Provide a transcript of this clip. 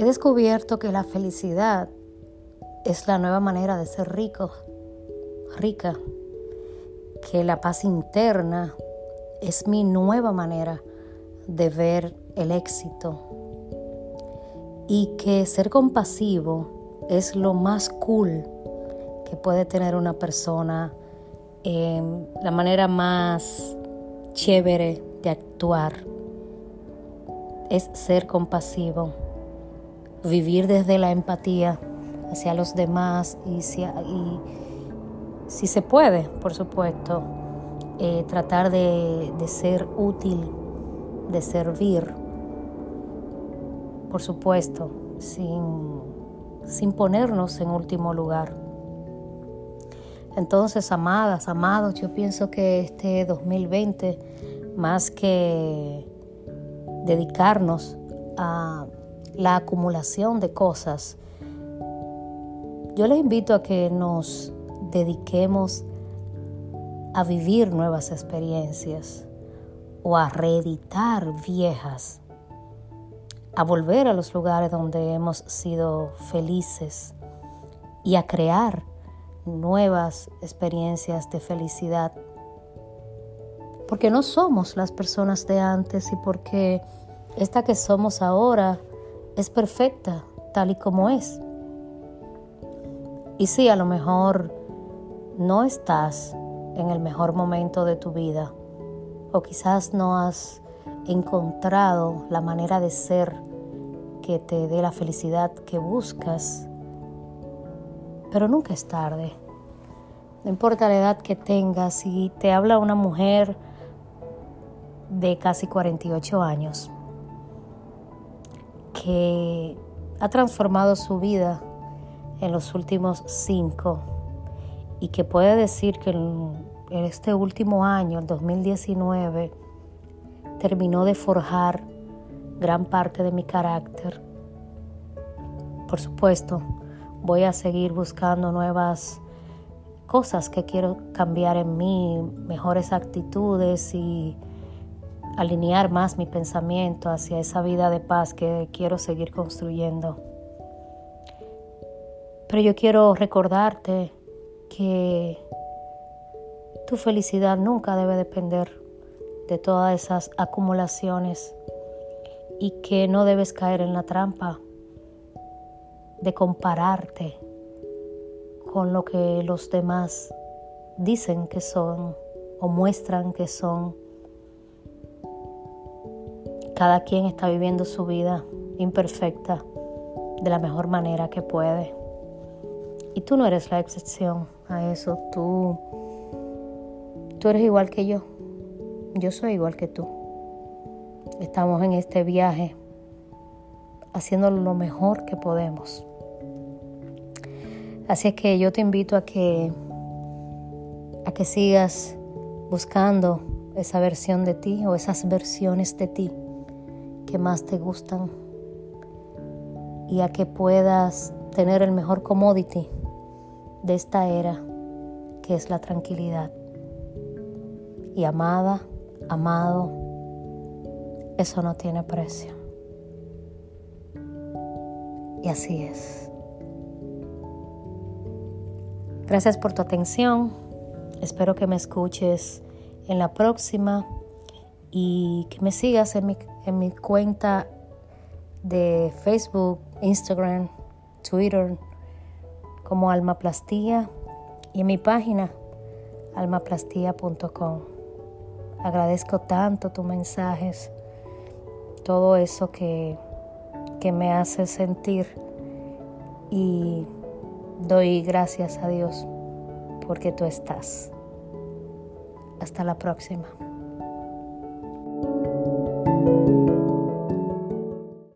He descubierto que la felicidad es la nueva manera de ser rico, rica, que la paz interna es mi nueva manera de ver el éxito y que ser compasivo es lo más cool que puede tener una persona, la manera más chévere de actuar es ser compasivo, vivir desde la empatía hacia los demás y si, se puede, por supuesto, eh, tratar de, de ser útil, de servir, por supuesto, sin, sin ponernos en último lugar. Entonces, amadas, amados, yo pienso que este 2020, más que dedicarnos a la acumulación de cosas, yo les invito a que nos dediquemos a vivir nuevas experiencias o a reeditar viejas, a volver a los lugares donde hemos sido felices y a crear nuevas experiencias de felicidad. Porque no somos las personas de antes y porque esta que somos ahora es perfecta tal y como es. Y sí, a lo mejor no estás en el mejor momento de tu vida o quizás no has encontrado la manera de ser que te dé la felicidad que buscas pero nunca es tarde. No importa la edad que tengas, si te habla una mujer de casi 48 años que ha transformado su vida en los últimos cinco y que puede decir que en, este último año, el 2019, terminó de forjar gran parte de mi carácter. Por supuesto, voy a seguir buscando nuevas cosas que quiero cambiar en mí, mejores actitudes y alinear más mi pensamiento hacia esa vida de paz que quiero seguir construyendo. Pero yo quiero recordarte que tu felicidad nunca debe depender de todas esas acumulaciones y que no debes caer en la trampa de compararte con lo que los demás dicen que son o muestran que son. Cada quien está viviendo su vida imperfecta de la mejor manera que puede. Y tú no eres la excepción a eso. Tú, tú eres igual que yo. Yo soy igual que tú. Estamos en este viaje haciendo lo mejor que podemos. Así es que yo te invito a que, a que sigas buscando esa versión de ti o esas versiones de ti que más te gustan y a que puedas tener el mejor commodity de esta era que es la tranquilidad. Y amada, amado, eso no tiene precio. Y así es. Gracias por tu atención. Espero que me escuches en la próxima y que me sigas en mi, en mi cuenta de Facebook, Instagram, Twitter como Almaplastía y en mi página almaplastía.com. Agradezco tanto tus mensajes, todo eso que, que me hace sentir y Doy gracias a Dios porque tú estás. Hasta la próxima.